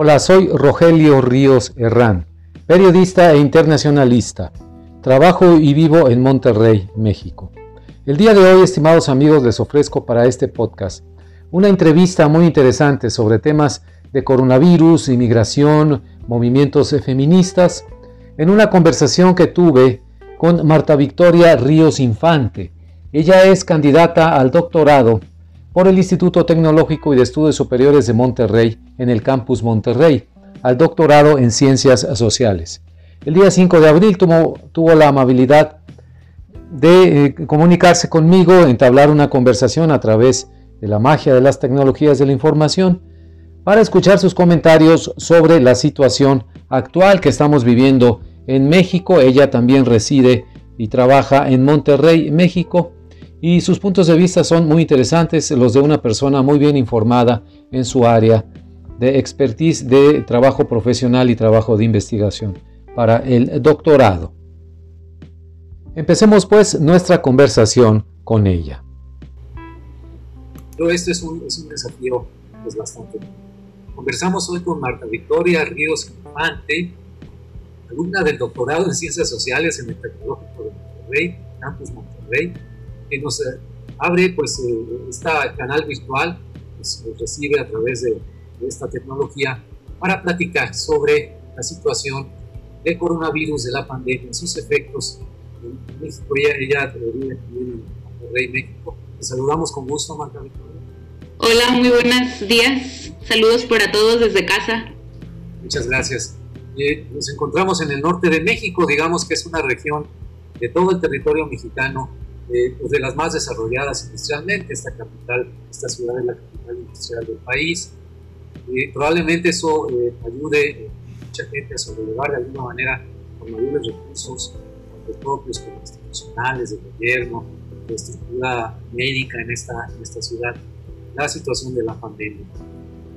Hola, soy Rogelio Ríos Herrán, periodista e internacionalista. Trabajo y vivo en Monterrey, México. El día de hoy, estimados amigos, les ofrezco para este podcast una entrevista muy interesante sobre temas de coronavirus, inmigración, movimientos feministas, en una conversación que tuve con Marta Victoria Ríos Infante. Ella es candidata al doctorado por el Instituto Tecnológico y de Estudios Superiores de Monterrey en el campus Monterrey, al doctorado en Ciencias Sociales. El día 5 de abril tuvo, la amabilidad de eh, comunicarse conmigo, entablar una conversación a través de la magia de las tecnologías de la información, para escuchar sus comentarios sobre la situación actual que estamos viviendo en México. Ella también reside y trabaja en Monterrey, México, y sus puntos de vista son muy interesantes, los de una persona muy bien informada en su área de expertise de trabajo profesional y trabajo de investigación para el doctorado. Empecemos pues nuestra conversación con ella. Pero este es un, es un desafío pues, bastante. Conversamos hoy con Marta Victoria Ríos Infante, alumna del doctorado en Ciencias Sociales en el Tecnológico de Monterrey, Campus Monterrey, que nos eh, abre pues este canal virtual, pues, nos recibe a través de, esta tecnología para platicar sobre la situación del coronavirus, de la pandemia, sus efectos en México. Ella, ella vive en Monterrey, México. Te saludamos con gusto, Marta Victoria. Hola, muy buenos días. Saludos para todos desde casa. Muchas gracias. Eh, nos encontramos en el norte de México, digamos que es una región de todo el territorio mexicano eh, pues de las más desarrolladas industrialmente. Esta capital, esta ciudad es la capital industrial del país. y probablemente eso eh, ayude a mucha gente a sobrellevar de alguna manera con mayores recursos, tanto propios como institucionales, de gobierno, de estructura médica en esta, en esta ciudad, la situación de la pandemia.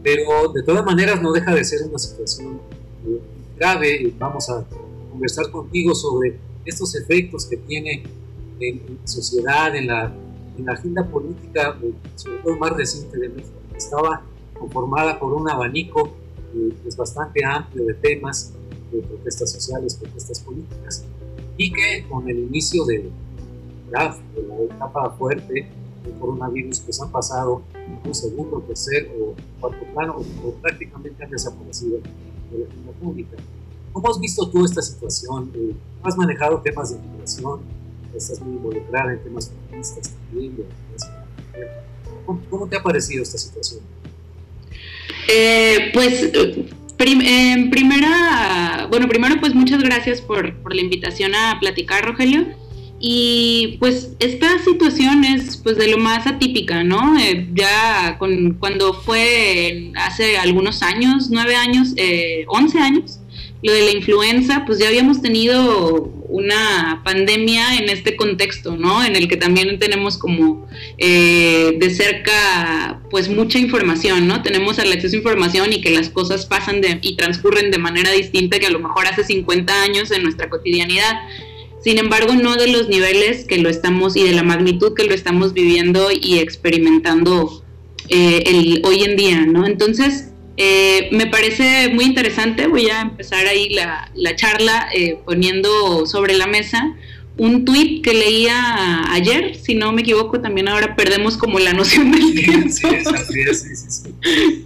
Pero de todas maneras no deja de ser una situación eh, grave. Vamos a conversar contigo sobre estos efectos que tiene en, sociedad, en la, en la agenda política, sobre todo más reciente de México, estaba conformada por un abanico eh, pues bastante amplio de temas, de protestas sociales, protestas políticas, y que con el inicio de, de la etapa fuerte del coronavirus, pues han pasado un segundo, tercer o cuarto plano, o, prácticamente han desaparecido de la agenda pública. ¿Cómo has visto tú esta situación? Eh, ¿Has manejado temas de migración? Estás muy involucrada en temas feministas también. ¿Cómo, te ha parecido esta situación? Eh, pues en primera, bueno, primero pues muchas gracias por, por, la invitación a platicar, Rogelio. Y pues esta situación es pues de lo más atípica, ¿no? Eh, ya con, cuando fue hace algunos años, nueve años, eh, once años, lo de la influenza, pues ya habíamos tenido una pandemia en este contexto, ¿no? En el que también tenemos como eh, de cerca, pues mucha información, ¿no? Tenemos el acceso a información y que las cosas pasan y transcurren de manera distinta que a lo mejor hace 50 años en nuestra cotidianidad. Sin embargo, no de los niveles que lo estamos y de la magnitud que lo estamos viviendo y experimentando eh, el, hoy en día, ¿no? Entonces, eh, me parece muy interesante, voy a empezar ahí la, charla eh, poniendo sobre la mesa un tuit que leía ayer, si no me equivoco, también ahora perdemos como la noción del tiempo. Sí, sí, sí,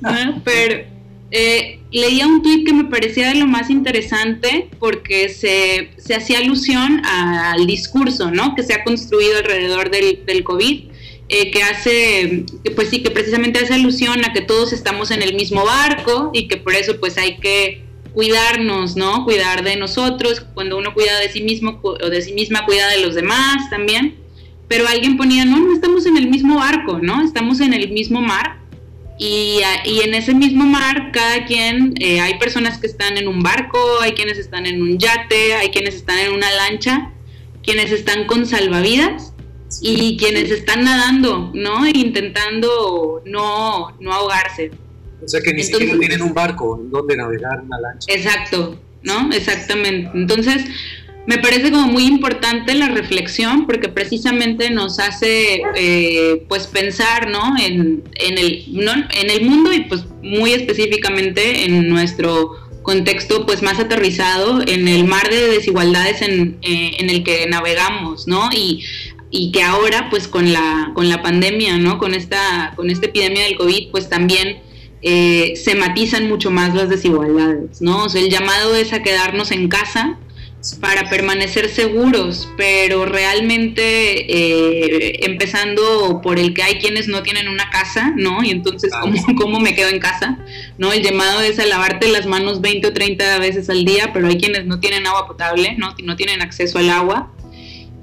Pero eh, leía un tuit que me parecía de lo más interesante porque se, se hacía alusión al discurso ¿no? que se ha construido alrededor del, del COVID eh, que hace, pues sí, que precisamente hace alusión a que todos estamos en el mismo barco y que por eso pues hay que cuidarnos, ¿no? Cuidar de nosotros, cuando uno cuida de sí mismo o de sí misma, cuida de los demás también. Pero alguien ponía, no, no estamos en el mismo barco, ¿no? Estamos en el mismo mar y, y en ese mismo mar cada quien, eh, hay personas que están en un barco, hay quienes están en un yate, hay quienes están en una lancha, quienes están con salvavidas y quienes están nadando, ¿no? Intentando no, no ahogarse. O sea que ni siquiera tienen un barco en donde navegar una lancha. Exacto, ¿no? Exactamente. Entonces, me parece como muy importante la reflexión porque precisamente nos hace eh, pues pensar ¿no? En, el, en el mundo y pues muy específicamente en nuestro contexto pues más aterrizado en el mar de desigualdades en, eh, en el que navegamos, ¿no? Y, y, que ahora pues con la, con la pandemia, ¿no? Con esta, con esta epidemia del COVID pues también eh, se matizan mucho más las desigualdades, ¿no? O sea, el llamado es a quedarnos en casa, para permanecer seguros, pero realmente eh, empezando por el que hay quienes no tienen una casa, ¿no? Y entonces, ¿cómo, ¿cómo, me quedo en casa? ¿No? El llamado es a lavarte las manos 20 o 30 veces al día, pero hay quienes no tienen agua potable, ¿no? No tienen acceso al agua.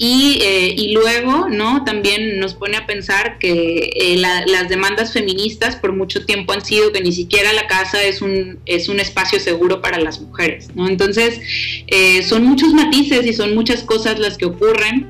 Y, eh, y, luego, ¿no? También nos pone a pensar que eh, las demandas feministas por mucho tiempo han sido que ni siquiera la casa es un, es un espacio seguro para las mujeres, ¿no? Entonces, eh, son muchos matices y son muchas cosas las que ocurren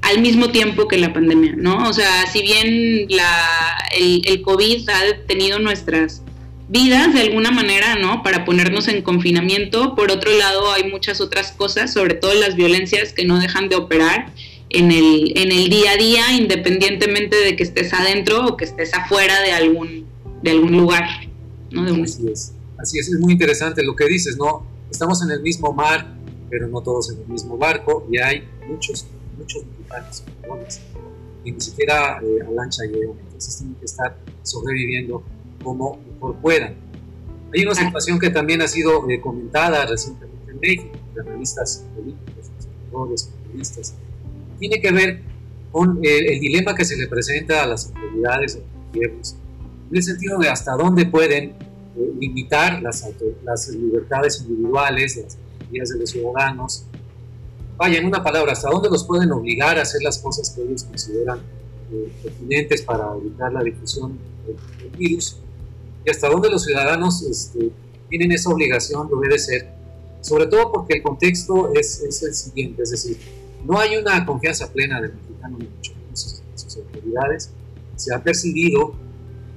al mismo tiempo que la pandemia, ¿no? O sea, si bien la, el, el COVID ha detenido nuestras vidas de alguna manera, ¿no? Para ponernos en confinamiento. Por otro lado, hay muchas otras cosas, sobre todo las violencias que no dejan de operar en el, en el día a día, independientemente de que estés adentro o que estés afuera de algún, de algún lugar. ¿no? Así es, así es, es muy interesante lo que dices, ¿no? Estamos en el mismo mar, pero no todos en el mismo barco y hay muchos, muchos mexicanos, y ni siquiera eh, a lancha llegan, entonces tienen que estar sobreviviendo como mejor puedan. Hay una situación que también ha sido eh, comentada recientemente en México, de analistas políticos, escritores, periodistas. Tiene que ver con eh, el dilema que se le presenta a las autoridades de los gobiernos, en el sentido de hasta dónde pueden eh, limitar las, las, libertades individuales, las libertades de los ciudadanos. Vaya, en una palabra, hasta dónde los pueden obligar a hacer las cosas que ellos consideran pertinentes para evitar la difusión del virus y hasta dónde los ciudadanos este, tienen esa obligación de obedecer, sobre todo porque el contexto es, es, el siguiente, es decir, no hay una confianza plena del mexicano en sus, sus autoridades, se ha percibido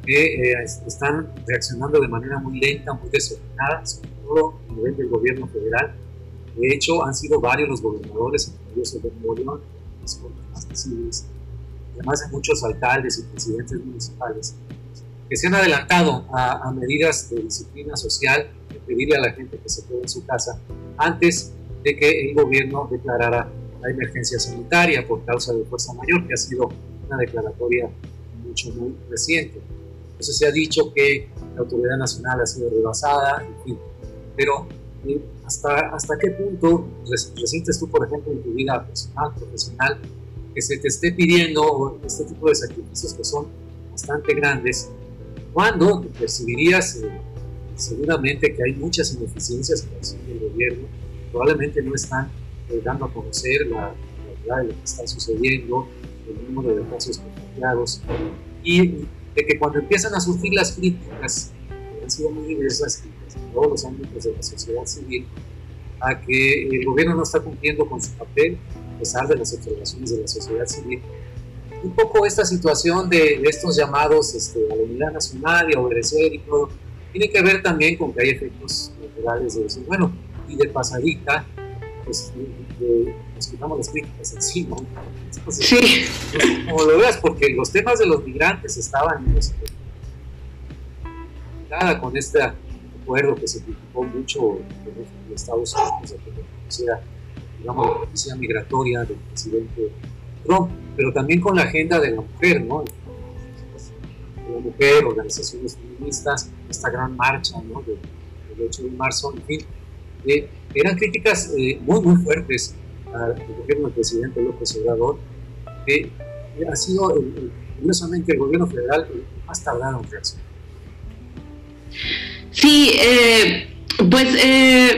que eh, están reaccionando de manera muy lenta, muy desordenada, sobre todo a nivel del gobierno federal. De hecho, han sido varios los gobernadores, incluidos el de Nuevo visibles, además de muchos alcaldes y presidentes municipales, que se han adelantado a, medidas de disciplina social, de pedirle a la gente que se quede en su casa antes de que el gobierno declarara la emergencia sanitaria por causa de fuerza mayor, que ha sido una declaratoria mucho, muy reciente. Entonces se ha dicho que la autoridad nacional ha sido rebasada, en fin. Pero eh, ¿hasta, ¿hasta qué punto resientes tú, por ejemplo, en tu vida personal, profesional, que se te esté pidiendo este tipo de sacrificios que son bastante grandes cuando percibirías eh, seguramente que hay muchas ineficiencias en el gobierno, probablemente no están eh, dando a conocer la, realidad de lo que está sucediendo, el número de casos contagiados, y de que cuando empiezan a surgir las críticas, que han sido muy diversas en todos los ámbitos de la sociedad civil, a que el gobierno no está cumpliendo con su papel, a pesar de las observaciones de la sociedad civil, un poco esta situación de, estos llamados este, a la unidad nacional y a obedecer y todo, tiene que ver también con que hay efectos naturales de eso. Bueno, y de pasadita, pues escuchamos las críticas encima. sí. como lo veas, porque los temas de los migrantes estaban este, con este acuerdo que se criticó mucho en Estados Unidos, de que digamos, la policía migratoria del presidente Pero también con la agenda de la mujer, ¿no? la mujer, organizaciones feministas, esta gran marcha ¿no? del, 8 de marzo, en fin, eh, eran críticas eh, muy, muy fuertes al gobierno del presidente López Obrador, que ha sido, curiosamente, el gobierno federal más tardado en reaccionar. Sí, eh, pues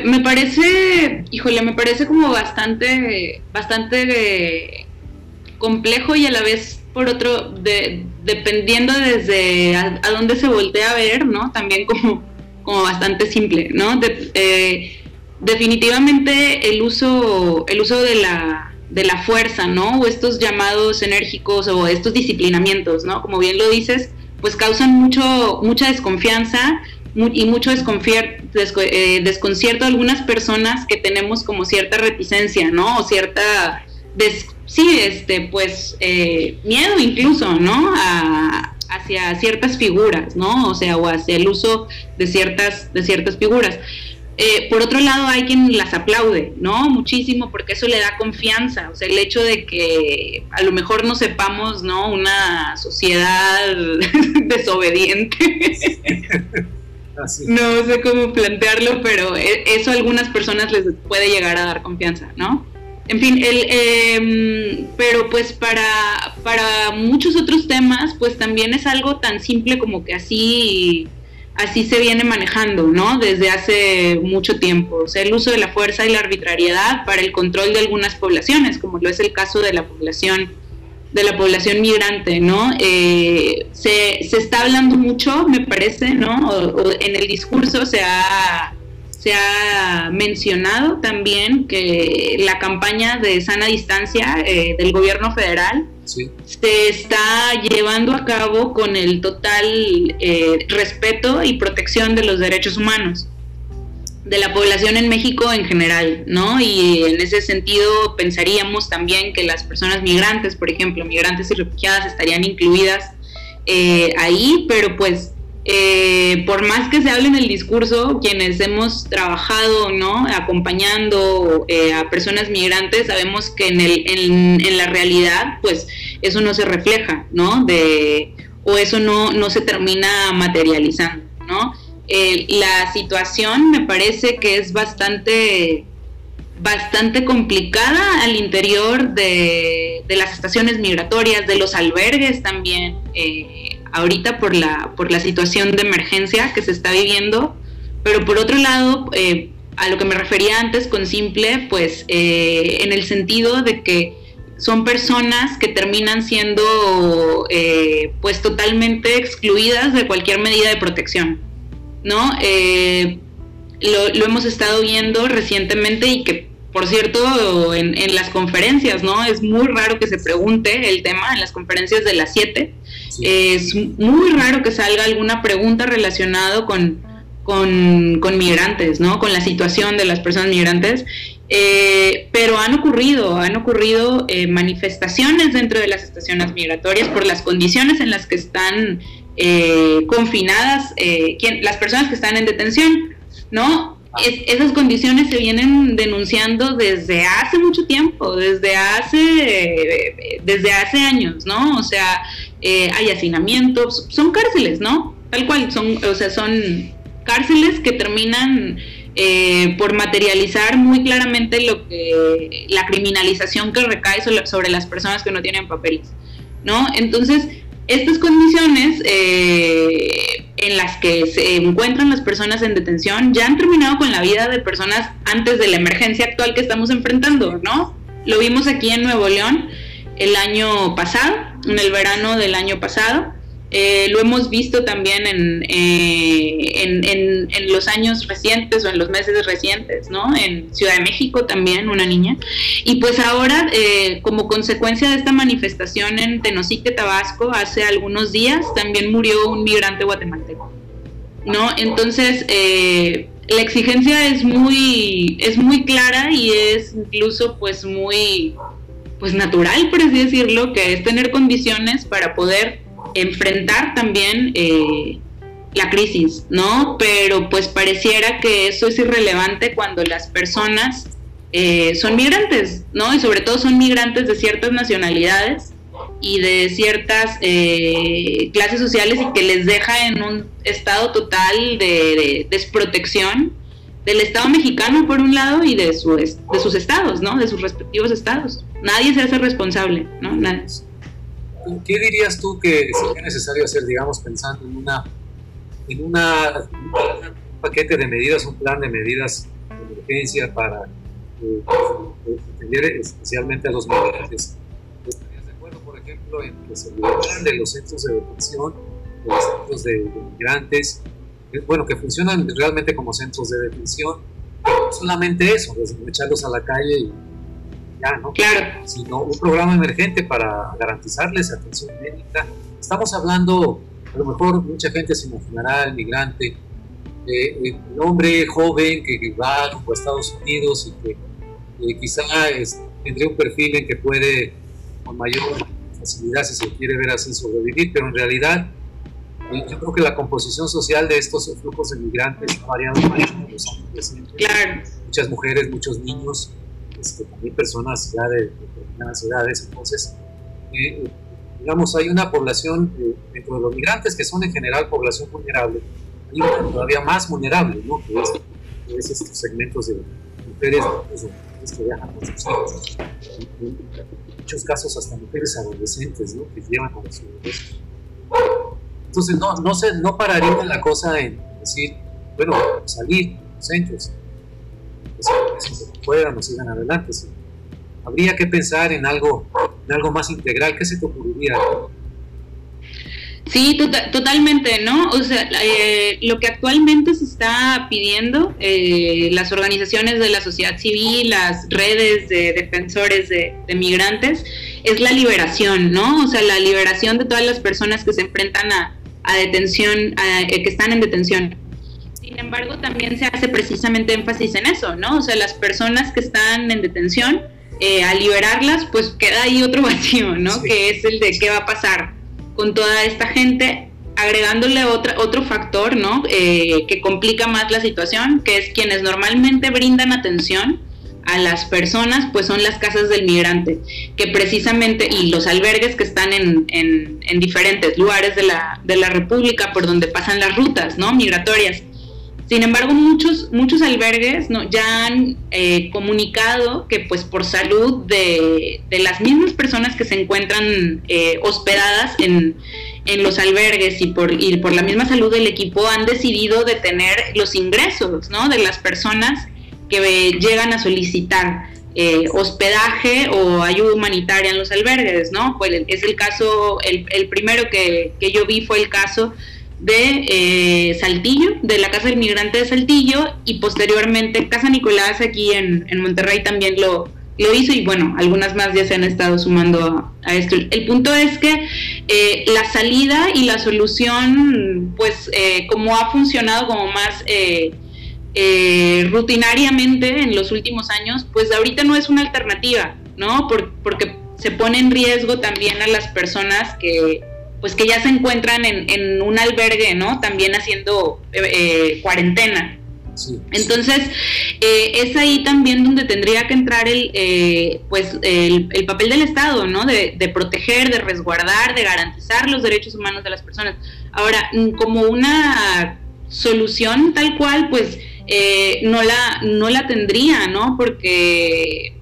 me parece, híjole, me parece como bastante, bastante complejo y a la vez por otro, de, dependiendo desde a, dónde se voltea a ver, ¿no? También como, como bastante simple, ¿no? Eh, definitivamente el uso, el uso de la, de la fuerza, ¿no? O estos llamados enérgicos o estos disciplinamientos, ¿no? Como bien lo dices, pues causan mucho, mucha desconfianza y mucho eh, desconcierto de algunas personas que tenemos como cierta reticencia, ¿no? O cierta, sí, este, pues, eh, miedo incluso, ¿no? hacia ciertas figuras, ¿no? O sea, o hacia el uso de ciertas, de ciertas figuras. Eh, por otro lado, hay quien las aplaude, ¿no? Muchísimo, porque eso le da confianza. O sea, el hecho de que a lo mejor no sepamos, ¿no? Una sociedad desobediente. No sé cómo plantearlo, pero e, eso a algunas personas les puede llegar a dar confianza, ¿no? En fin, el, em, pero pues para, para muchos otros temas, pues también es algo tan simple como que así así se viene manejando, ¿no? Desde hace mucho tiempo. O sea, el uso de la fuerza y la arbitrariedad para el control de algunas poblaciones, como lo es el caso de la población de la población migrante, ¿no? Eh, se, está hablando mucho, me parece, ¿no? en el discurso se ha, se ha mencionado también que la campaña de sana distancia eh, del gobierno federal se está llevando a cabo con el total eh, respeto y protección de los derechos humanos de la población en México en general, ¿no? Y en ese sentido pensaríamos también que las personas migrantes, por ejemplo, migrantes y refugiadas estarían incluidas eh, ahí, pero pues eh, por más que se hable en el discurso, quienes hemos trabajado, ¿no? Acompañando eh, a personas migrantes, sabemos que en, el, en, la realidad, pues eso no se refleja, ¿no? De, o eso no, no se termina materializando, ¿no? la situación me parece que es bastante bastante complicada al interior de, de las estaciones migratorias, de los albergues también. Eh, ahorita por la, por la situación de emergencia que se está viviendo, pero por otro lado, eh, a lo que me refería antes con simple, pues eh, en el sentido de que son personas que terminan siendo eh, pues totalmente excluidas de cualquier medida de protección, ¿no? Lo, lo, hemos estado viendo recientemente y que por cierto, en, las conferencias, ¿no? Es muy raro que se pregunte el tema en las conferencias de las 7. Es muy raro que salga alguna pregunta relacionada con, con, migrantes, ¿no? Con la situación de las personas migrantes. Eh, pero han ocurrido, han ocurrido eh, manifestaciones dentro de las estaciones migratorias por las condiciones en las que están eh, confinadas las personas que están en detención, ¿no? esas condiciones se vienen denunciando desde hace mucho tiempo, desde hace, desde hace años, ¿no? O sea, eh, hay hacinamientos, son cárceles, ¿no? Tal cual, son, o sea, son cárceles que terminan eh, por materializar muy claramente lo que la criminalización que recae sobre las personas que no tienen papeles, ¿no? Entonces, estas condiciones eh, en las que se encuentran las personas en detención ya han terminado con la vida de personas antes de la emergencia actual que estamos enfrentando, ¿no? Lo vimos aquí en Nuevo León el año pasado, en el verano del año pasado, eh, lo hemos visto también eh, en, en, los años recientes o en los meses recientes, ¿no? En Ciudad de México también, una niña. Y pues ahora, eh, como consecuencia de esta manifestación en Tenosique, Tabasco, hace algunos días, también murió un migrante guatemalteco, ¿no? Entonces, la exigencia es muy, es muy clara y es incluso pues muy pues natural, por así decirlo, que es tener condiciones para poder enfrentar también eh, la crisis, ¿no? Pero pues pareciera que eso es irrelevante cuando las personas eh, son migrantes, ¿no? Y sobre todo son migrantes de ciertas nacionalidades y de ciertas eh, clases sociales y que les deja en un estado total de, desprotección del Estado mexicano por un lado y de, su, de sus estados, ¿no? De sus respectivos estados. Nadie se hace responsable, ¿no? Nadie. ¿qué dirías tú que sería necesario hacer, digamos, pensando en una, en una, un paquete de medidas, un plan de medidas de emergencia para eh, atender especialmente a los migrantes? ¿Estarías de acuerdo, por ejemplo, en que se de los centros de detención, de los centros de, migrantes, bueno, que funcionan realmente como centros de detención? No solamente eso, echarlos a la calle y Claro. Sino un programa emergente para garantizarles atención médica. Estamos hablando, a lo mejor mucha gente se imaginará el migrante eh, el hombre joven que va a Estados Unidos y que eh, quizá tendría un perfil en que puede con mayor facilidad, si se quiere ver así, sobrevivir, pero en realidad yo creo que la composición social de estos flujos de migrantes ha variado mucho en los años recientes. Claro. Muchas mujeres, muchos niños, este, también personas ya de determinadas edades. Entonces, eh, digamos, hay una población eh, dentro de los migrantes que son en general población vulnerable, una todavía más vulnerable, ¿no? Que es, estos segmentos de mujeres, que viajan con sus hijos. En, muchos casos hasta mujeres adolescentes, ¿no? Que llevan a los bebés entonces no, no, se, no pararía la cosa en decir, bueno, salir los centros, que se puedan o sigan adelante. Habría que pensar en algo, en algo más integral. ¿Qué se te ocurriría? Sí, tota-, totalmente, ¿no? O sea, eh, lo que actualmente se está pidiendo, eh, las organizaciones de la sociedad civil, las redes de defensores de, de, migrantes, es la liberación, ¿no? O sea, la liberación de todas las personas que se enfrentan a, a detención, eh, que están en detención. Sin embargo, también se hace precisamente énfasis en eso, ¿no? O sea, las personas que están en detención, eh, al liberarlas, pues queda ahí otro vacío, ¿no? Que es el de qué va a pasar con toda esta gente, agregándole otra, otro factor, ¿no? Eh, que complica más la situación, que es quienes normalmente brindan atención a las personas, pues son las casas del migrante, que precisamente, y los albergues que están en, en, diferentes lugares de la, de la, República por donde pasan las rutas ¿no? migratorias. Sin embargo, muchos, muchos albergues ¿no? ya han eh, comunicado que pues por salud de, de, las mismas personas que se encuentran eh, hospedadas en, en los albergues y por, y por la misma salud del equipo han decidido detener los ingresos ¿no? de las personas que llegan a solicitar eh, hospedaje o ayuda humanitaria en los albergues, ¿no? Pues es el caso, el, primero que, yo vi fue el caso de eh, Saltillo, de la Casa del Migrante de Saltillo, y posteriormente Casa Nicolás aquí en, Monterrey también lo, lo hizo y bueno, algunas más ya se han estado sumando a, esto. El punto es que eh, la salida y la solución, pues como ha funcionado como más eh, rutinariamente en los últimos años, pues ahorita no es una alternativa, ¿no? porque se pone en riesgo también a las personas que pues que ya se encuentran en, un albergue, ¿no? También haciendo eh, eh, cuarentena. Entonces, es ahí también donde tendría que entrar el, pues, el, papel del Estado, ¿no? De, de, proteger, de resguardar, de garantizar los derechos humanos de las personas. Ahora, como una solución tal cual, pues eh, no, la, no la tendría, ¿no? Porque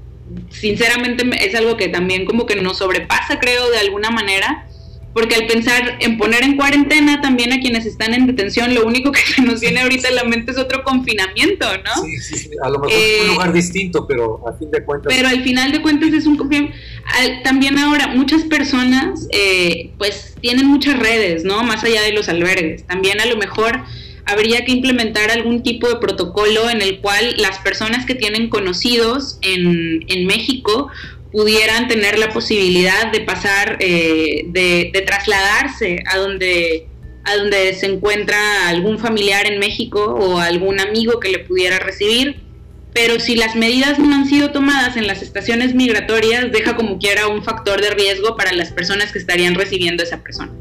sinceramente es algo que también como que nos sobrepasa, creo, de alguna manera. Porque al pensar en poner en cuarentena también a quienes están en detención, lo único que se nos viene ahorita a la mente es otro confinamiento, ¿no? Sí, sí, sí. a lo mejor es un eh, lugar distinto, pero a fin de cuentas. Pero al final de cuentas es un confinamiento. También ahora, muchas personas, eh, pues, tienen muchas redes, ¿no? Más allá de los albergues. También a lo mejor habría que implementar algún tipo de protocolo en el cual las personas que tienen conocidos en, en México pudieran tener la posibilidad de pasar, eh, de, trasladarse a donde, a donde se encuentra algún familiar en México o algún amigo que le pudiera recibir. Pero si las medidas no han sido tomadas en las estaciones migratorias, deja como quiera un factor de riesgo para las personas que estarían recibiendo a esa persona.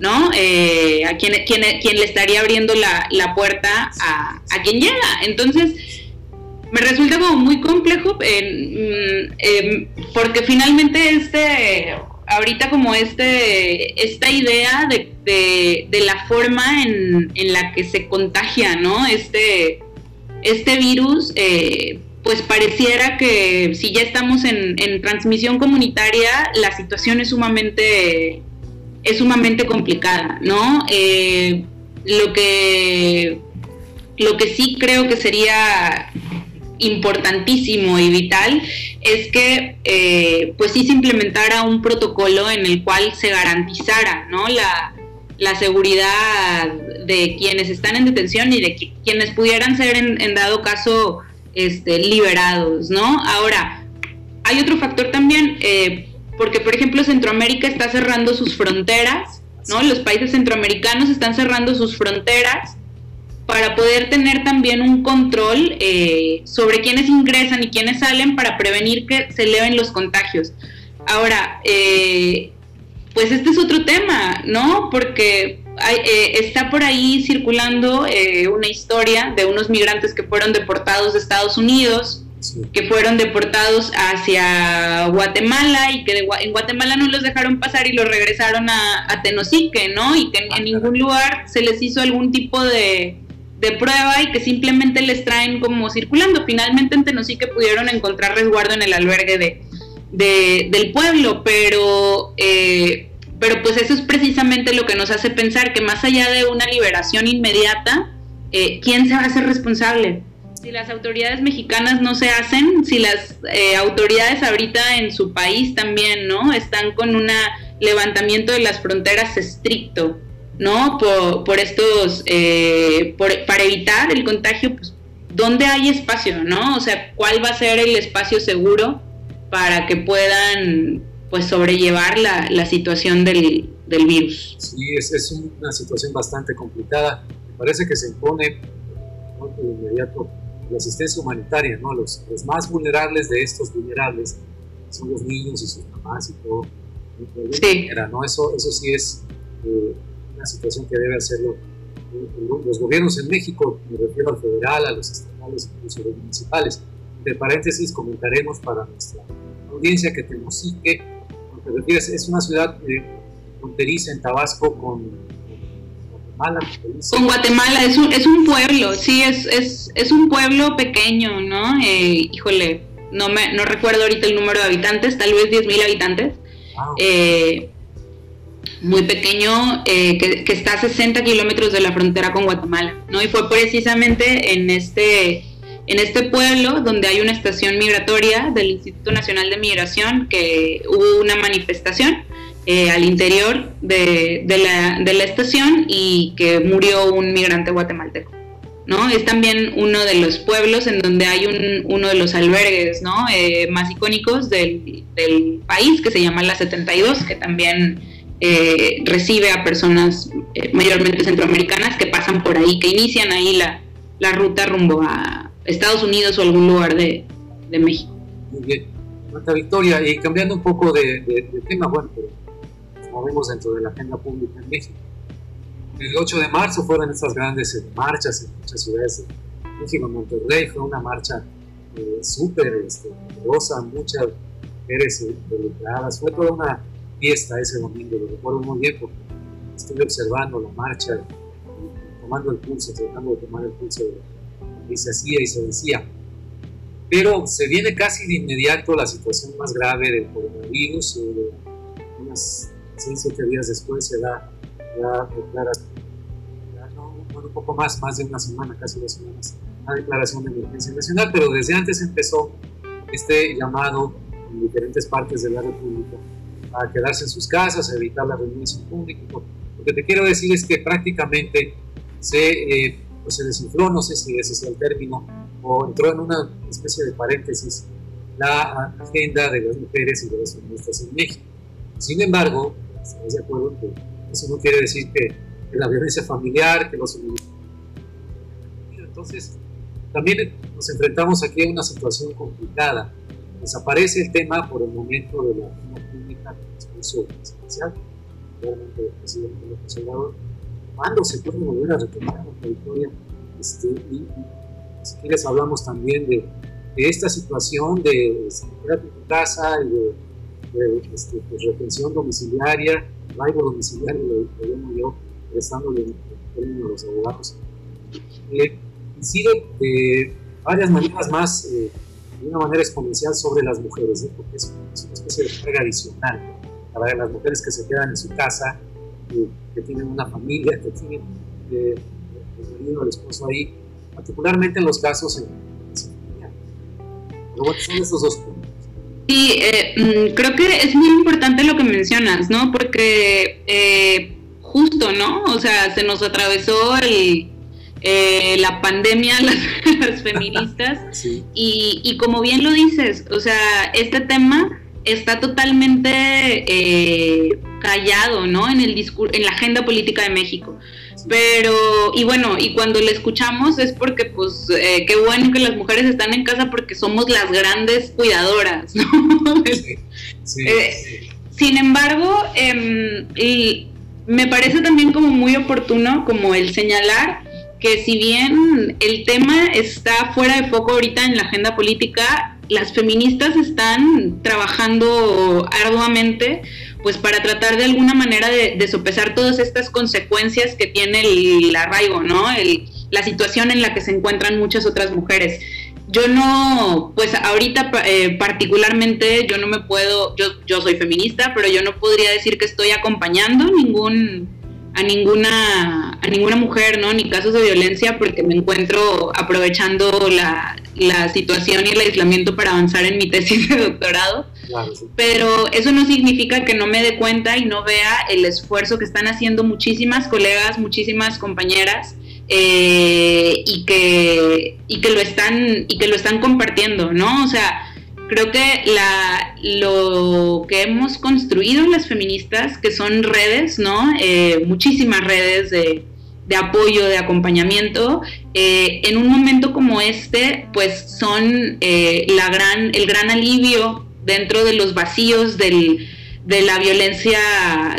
¿No? Eh, a quien, le estaría abriendo la, la puerta a, a, quien llega. Entonces, me resulta como muy complejo eh, eh, porque finalmente este, ahorita como este, esta idea de, de, la forma en, en, la que se contagia, ¿no? Este, este virus, pues pareciera que si ya estamos en, en transmisión comunitaria, la situación es sumamente es sumamente complicada, ¿no? Eh, lo, que, lo que sí creo que sería importantísimo y vital es que eh, pues sí se implementara un protocolo en el cual se garantizara ¿no? la, seguridad de quienes están en detención y de quienes pudieran ser en, dado caso este, liberados, ¿no? Ahora, hay otro factor también, eh, porque por ejemplo Centroamérica está cerrando sus fronteras, ¿no? Los países centroamericanos están cerrando sus fronteras para poder tener también un control eh, sobre quiénes ingresan y quiénes salen para prevenir que se eleven los contagios. Ahora, eh, pues este es otro tema, ¿no? Porque eh, está por ahí circulando una historia de unos migrantes que fueron deportados de Estados Unidos, que fueron deportados hacia Guatemala y que en Guatemala no los dejaron pasar y los regresaron a, a Tenosique, ¿no? Y que en, ah, ningún lugar se les hizo algún tipo de, de prueba y que simplemente les traen como circulando. Finalmente en Tenosique pudieron encontrar resguardo en el albergue de, del pueblo, pero, eh, pero pues eso es precisamente lo que nos hace pensar que más allá de una liberación inmediata, eh, ¿quién se va a hacer responsable? Si las autoridades mexicanas no se hacen, si las eh, autoridades ahorita en su país también, ¿no? Están con un levantamiento de las fronteras estricto, ¿no? Por, estos, eh, para evitar el contagio, pues, ¿dónde hay espacio, no? O sea, ¿cuál va a ser el espacio seguro para que puedan, pues, sobrellevar la, situación del, del, virus? Sí, es, es, una situación bastante complicada. Me parece que se impone de inmediato la asistencia humanitaria, ¿no? Los, los más vulnerables de estos vulnerables son los niños y sus mamás y todo. Sí. ¿no? Eso, eso sí es... Eh, una situación que debe hacerlo los gobiernos en México, me refiero al federal, a los estatales, incluso los municipales. De paréntesis, comentaremos para nuestra audiencia que Tenosique, te refieres, es una ciudad eh, fronteriza en Tabasco con Guatemala. Con Guatemala, es un, es un pueblo, sí, es, es, es un pueblo pequeño, ¿no? Eh, híjole, no, me, no recuerdo ahorita el número de habitantes, tal vez 10.000 habitantes. Ah, eh, muy pequeño eh, que, está a 60 kilómetros de la frontera con Guatemala, ¿no? Y fue precisamente en este, en este pueblo donde hay una estación migratoria del Instituto Nacional de Migración que hubo una manifestación eh, al interior de, la, de, la, estación y que murió un migrante guatemalteco. ¿no? Es también uno de los pueblos en donde hay un, uno de los albergues ¿no? Eh, más icónicos del, país, que se llama La 72, que también eh, recibe a personas eh, mayormente centroamericanas que pasan por ahí, que inician ahí la, ruta rumbo a Estados Unidos o algún lugar de, de México. Muy bien. Marta Victoria, y cambiando un poco de, de, tema, bueno, movemos dentro de la agenda pública en México. El 8 de marzo fueron estas grandes eh, marchas en muchas ciudades de México, Monterrey, fue una marcha súper este, poderosa, muchas mujeres involucradas, fue toda una fiesta ese domingo, lo recuerdo muy bien porque estuve observando la marcha, tomando el pulso, tratando de tomar el pulso de lo que se hacía y se decía. Pero se viene casi de inmediato la situación más grave del coronavirus, eh, unas 6 7 días después se da la declaración, un poco más, más de una semana, casi dos semanas, la declaración de emergencia nacional, pero desde antes empezó este llamado en diferentes partes de la República a quedarse en sus casas, a evitar las reuniones en público. Lo que te quiero decir es que prácticamente se, eh, pues se desinfló, no sé si ese es el término, o entró en una especie de paréntesis la agenda de las mujeres y de las feministas en México. Sin embargo, de acuerdo que eso no quiere decir que, la violencia familiar, que los entonces también nos enfrentamos aquí a una situación complicada. Desaparece el tema por el momento de la discurso presidencial, realmente el presidente López Obrador, cuándo se puede volver a retomar la territoria este, y, si quieres hablamos también de, de esta situación de en tu casa y de, de este, pues, retención domiciliaria, arraigo domiciliario, lo, llamo yo, prestándole el término a los abogados, eh, incide de varias maneras más, eh, de una manera exponencial sobre las mujeres, ¿eh? porque es, es, una especie de carga adicional para las mujeres que se quedan en su casa, que tienen una familia, que tienen eh, el marido, el esposo ahí, particularmente en los casos en Pero bueno, son estos dos puntos. Sí, eh, mm, creo que es muy importante lo que mencionas, ¿no? Porque eh, justo, ¿no? O sea, se nos atravesó el, eh, la pandemia, las, las feministas, y, y, como bien lo dices, o sea, este tema está totalmente eh, callado, ¿no? En el en la agenda política de México. Pero, y bueno, y cuando le escuchamos es porque, pues, eh, qué bueno que las mujeres están en casa porque somos las grandes cuidadoras, ¿no? Eh, sin embargo, em, me parece también como muy oportuno como el señalar que si bien el tema está fuera de foco ahorita en la agenda política, las feministas están trabajando arduamente pues para tratar de alguna manera de, sopesar todas estas consecuencias que tiene el, arraigo, ¿no? la situación en la que se encuentran muchas otras mujeres. Yo no, pues ahorita eh, particularmente yo no me puedo, yo, yo soy feminista, pero yo no podría decir que estoy acompañando ningún a ninguna a ninguna mujer, ¿no? Ni casos de violencia porque me encuentro aprovechando la situación y el aislamiento para avanzar en mi tesis de doctorado. Pero eso no significa que no me dé cuenta y no vea el esfuerzo que están haciendo muchísimas colegas, muchísimas compañeras eh, y, que, y, que lo están, y que lo están compartiendo, ¿no? O sea, creo que lo que hemos construido las feministas, que son redes, ¿no? Eh, muchísimas redes de de apoyo, de acompañamiento, eh, en un momento como este, pues son eh, la gran, el gran alivio dentro de los vacíos de la violencia,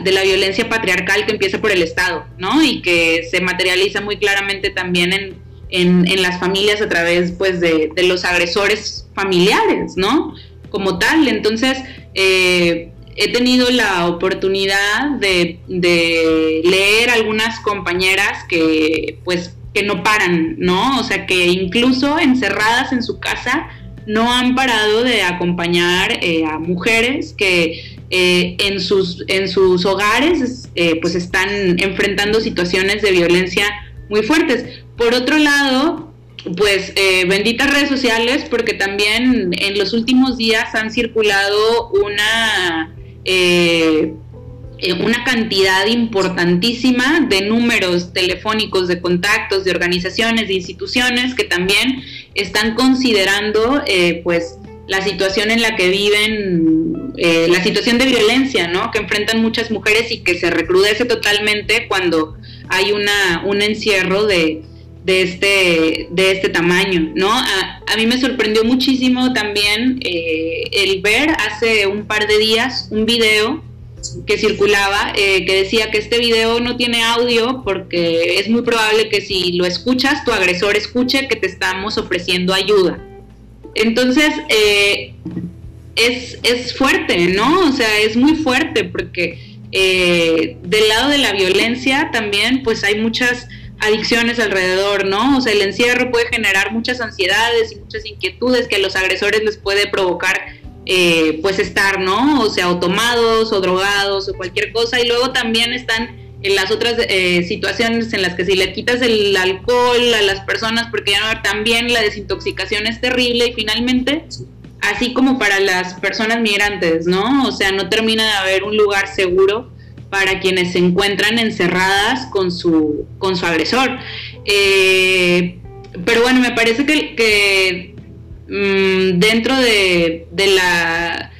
de la violencia patriarcal que empieza por el Estado, ¿no? Y que se materializa muy claramente también en, las familias a través, pues, de, de, los agresores familiares, ¿no? Como tal. Entonces, eh, he tenido la oportunidad de, leer algunas compañeras que pues que no paran, ¿no? O sea, que incluso encerradas en su casa no han parado de acompañar eh, a mujeres que eh, en, sus, en sus hogares eh, pues están enfrentando situaciones de violencia muy fuertes. Por otro lado, pues benditas redes sociales porque también en los últimos días han circulado una eh, eh, una cantidad importantísima de números telefónicos, de contactos, de organizaciones, de instituciones que también están considerando eh, pues la situación en la que viven, la situación de violencia, ¿no? Que enfrentan muchas mujeres y que se recrudece totalmente cuando hay una, un encierro de, de este, de este tamaño, ¿no? A, mí me sorprendió muchísimo también eh, el ver hace un par de días un video que circulaba eh, que decía que este video no tiene audio porque es muy probable que si lo escuchas, tu agresor escuche que te estamos ofreciendo ayuda. Entonces, eh, es, es, fuerte, ¿no? O sea, es muy fuerte porque del lado de la violencia también pues hay muchas adicciones alrededor, ¿no? O sea, el encierro puede generar muchas ansiedades y muchas inquietudes que a los agresores les puede provocar, eh, pues estar, ¿no? O sea, o tomados o drogados o cualquier cosa. Y luego también están en las otras eh, situaciones en las que si le quitas el alcohol a las personas, porque ya no, también la desintoxicación es terrible y finalmente, así como para las personas migrantes, ¿no? O sea, no termina de haber un lugar seguro para quienes se encuentran encerradas con su, con su agresor. Eh, pero bueno, me parece que, mm, dentro de, la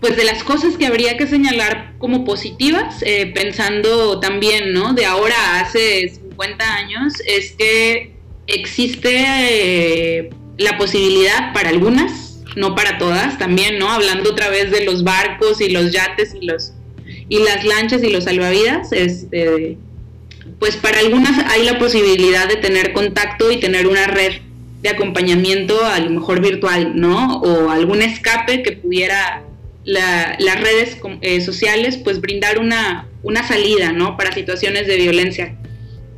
pues de las cosas que habría que señalar como positivas, eh, pensando también, ¿no? De ahora hace 50 años, es que existe eh, la posibilidad para algunas, no para todas, también, ¿no? Hablando otra vez de los barcos y los yates y los y las lanchas y los salvavidas, este, pues para algunas hay la posibilidad de tener contacto y tener una red de acompañamiento a lo mejor virtual, ¿no? O algún escape que pudiera las redes eh, sociales pues brindar una, una salida, ¿no? Para situaciones de violencia.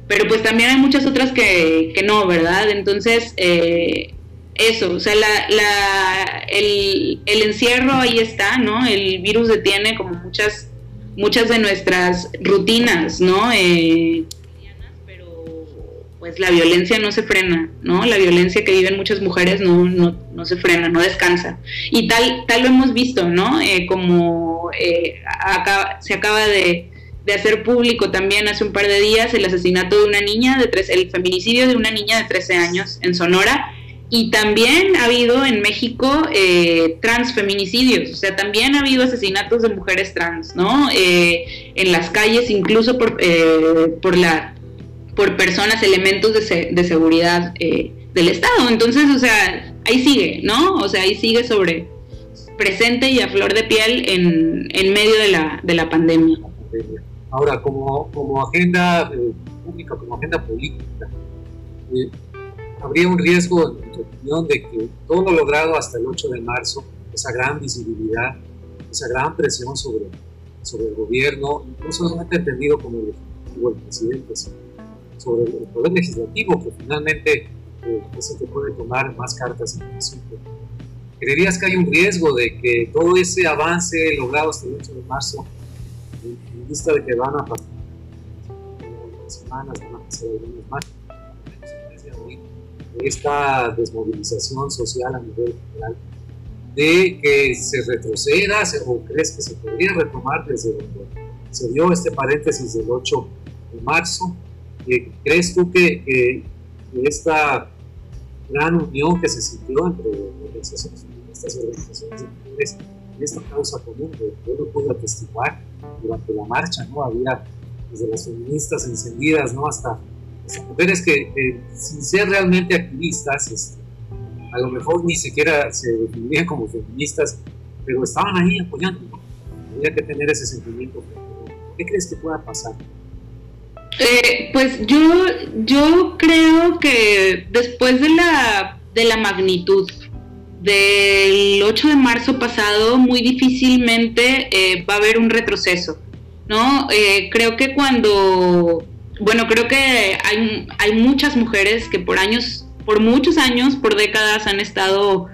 Pero pues también hay muchas otras que, que no, ¿verdad? Entonces, eh, eso, o sea, la, la, el, el encierro ahí está, ¿no? El virus detiene como muchas muchas de nuestras rutinas, ¿no? Eh, pues la violencia no se frena, ¿no? La violencia que viven muchas mujeres no, no, no se frena, no descansa. Y tal, tal lo hemos visto, ¿no? Eh, como eh, se acaba de, de, hacer público también hace un par de días el asesinato de una niña de tres, el feminicidio de una niña de 13 años en Sonora y también ha habido en México eh, transfeminicidios, o sea, también ha habido asesinatos de mujeres trans, ¿no? Eh, en las calles, incluso por, eh, por, la, por personas, elementos de, de seguridad eh, del Estado. Entonces, o sea, ahí sigue, ¿no? O sea, ahí sigue sobre presente y a flor de piel en, en medio de la, de la pandemia. Ahora, como, como agenda eh, pública, como agenda política, eh, habría un riesgo, en tu opinión, de que todo lo logrado hasta el 8 de marzo, esa gran visibilidad, esa gran presión sobre, sobre el gobierno, no solamente entendido como el el presidente, sino sobre el poder legislativo, que finalmente eh, es el que puede tomar más cartas en el asunto. ¿Creerías que hay un riesgo de que todo ese avance logrado hasta el 8 de marzo, en, vista de que van a pasar semanas, van a pasar algunas más, esta desmovilización social a nivel general, de que se retroceda o crees que se podría retomar desde donde se dio este paréntesis del 8 de marzo? ¿Crees tú que, esta gran unión que se sintió entre organizaciones y organizaciones esta causa común yo lo pude atestiguar durante la marcha, ¿no? Había desde las feministas encendidas, ¿no? Hasta, mujeres que, sin ser realmente activistas, este, a lo mejor ni siquiera se definirían como feministas, pero estaban ahí apoyando. Había que tener ese sentimiento. ¿Qué crees que pueda pasar? Eh, pues yo, yo creo que después de la, de la magnitud del 8 de marzo pasado, muy difícilmente eh, va a haber un retroceso, ¿no? Eh, creo que cuando, bueno, creo que hay, hay muchas mujeres que por años, por muchos años, por décadas han estado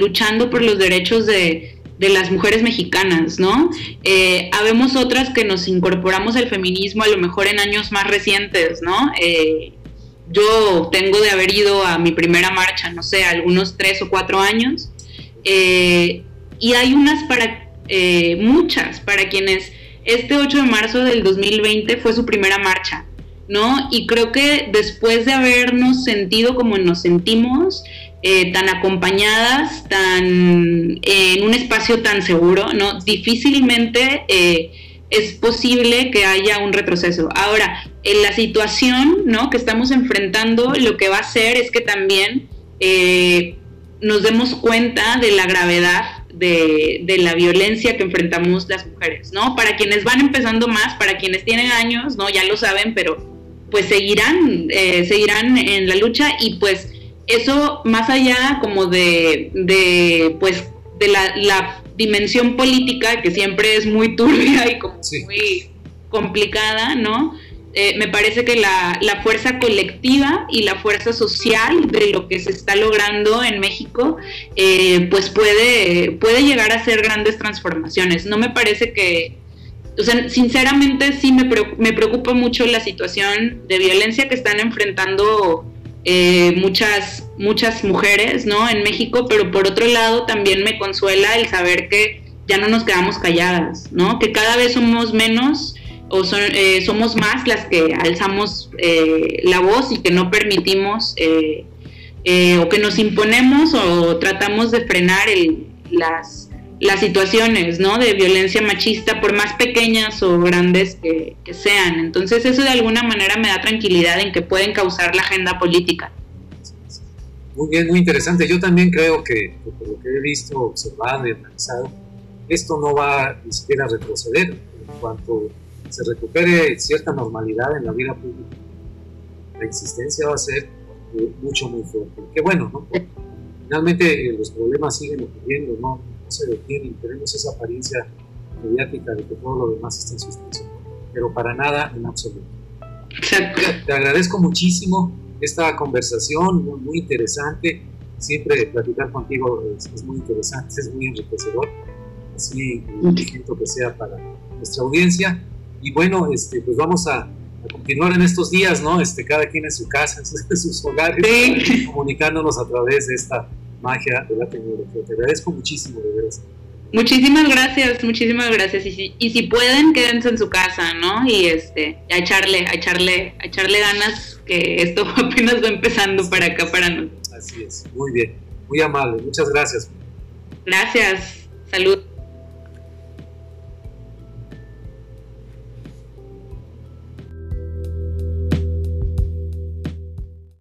luchando por los derechos de, de las mujeres mexicanas, ¿no? Eh, habemos otras que nos incorporamos al feminismo a lo mejor en años más recientes, ¿no? Eh, yo tengo de haber ido a mi primera marcha, no sé, algunos tres o cuatro años, eh, y hay unas para, muchas, para quienes este 8 de marzo del 2020 fue su primera marcha, ¿no? Y creo que después de habernos sentido como nos sentimos, eh, tan acompañadas, tan en un espacio tan seguro, ¿no? Difícilmente eh, es posible que haya un retroceso. Ahora, en la situación, ¿no? Que estamos enfrentando, lo que va a hacer es que también eh, nos demos cuenta de la gravedad de, de, la violencia que enfrentamos las mujeres, ¿no? Para quienes van empezando más, para quienes tienen años, ¿no? Ya lo saben, pero pues seguirán, seguirán en la lucha y pues eso más allá como de, pues, de la, dimensión política, que siempre es muy turbia y como muy complicada, ¿no? Eh, me parece que la, fuerza colectiva y la fuerza social de lo que se está logrando en México, eh, pues puede, puede llegar a ser grandes transformaciones. No me parece que, o sea, sinceramente sí me, me preocupa mucho la situación de violencia que están enfrentando eh, muchas, muchas mujeres, ¿no? En México, pero por otro lado también me consuela el saber que ya no nos quedamos calladas, ¿no? Que cada vez somos menos o eh, somos más las que alzamos eh, la voz y que no permitimos o que nos imponemos o tratamos de frenar el, las las situaciones ¿no? de violencia machista, por más pequeñas o grandes que, sean. Entonces eso de alguna manera me da tranquilidad en que pueden causar la agenda política. Muy bien, muy interesante. Yo también creo que, por lo que he visto, observado y analizado, esto no va ni siquiera a retroceder en cuanto se recupere cierta normalidad en la vida pública. La existencia va a ser mucho, muy fuerte. Qué bueno, ¿no? Finalmente eh, los problemas siguen ocurriendo, ¿no? Se detienen, tenemos esa apariencia mediática de que todo lo demás está en suspensión, pero para nada en absoluto. Te agradezco muchísimo esta conversación, muy, interesante. Siempre platicar contigo es, muy interesante, es muy enriquecedor. Así siento que sea para nuestra audiencia. Y bueno, este, pues vamos a, continuar en estos días, ¿no? Este, cada quien en su casa, en sus, hogares, comunicándonos a través de esta magia de la tecnología. Te agradezco muchísimo, de veras. Muchísimas gracias, muchísimas gracias. Y si, y si pueden, quédense en su casa, ¿no? Y este, a echarle, a echarle, a echarle ganas, que esto apenas va empezando para acá, para nosotros. Así es, muy bien, muy amable, muchas gracias. Gracias, salud.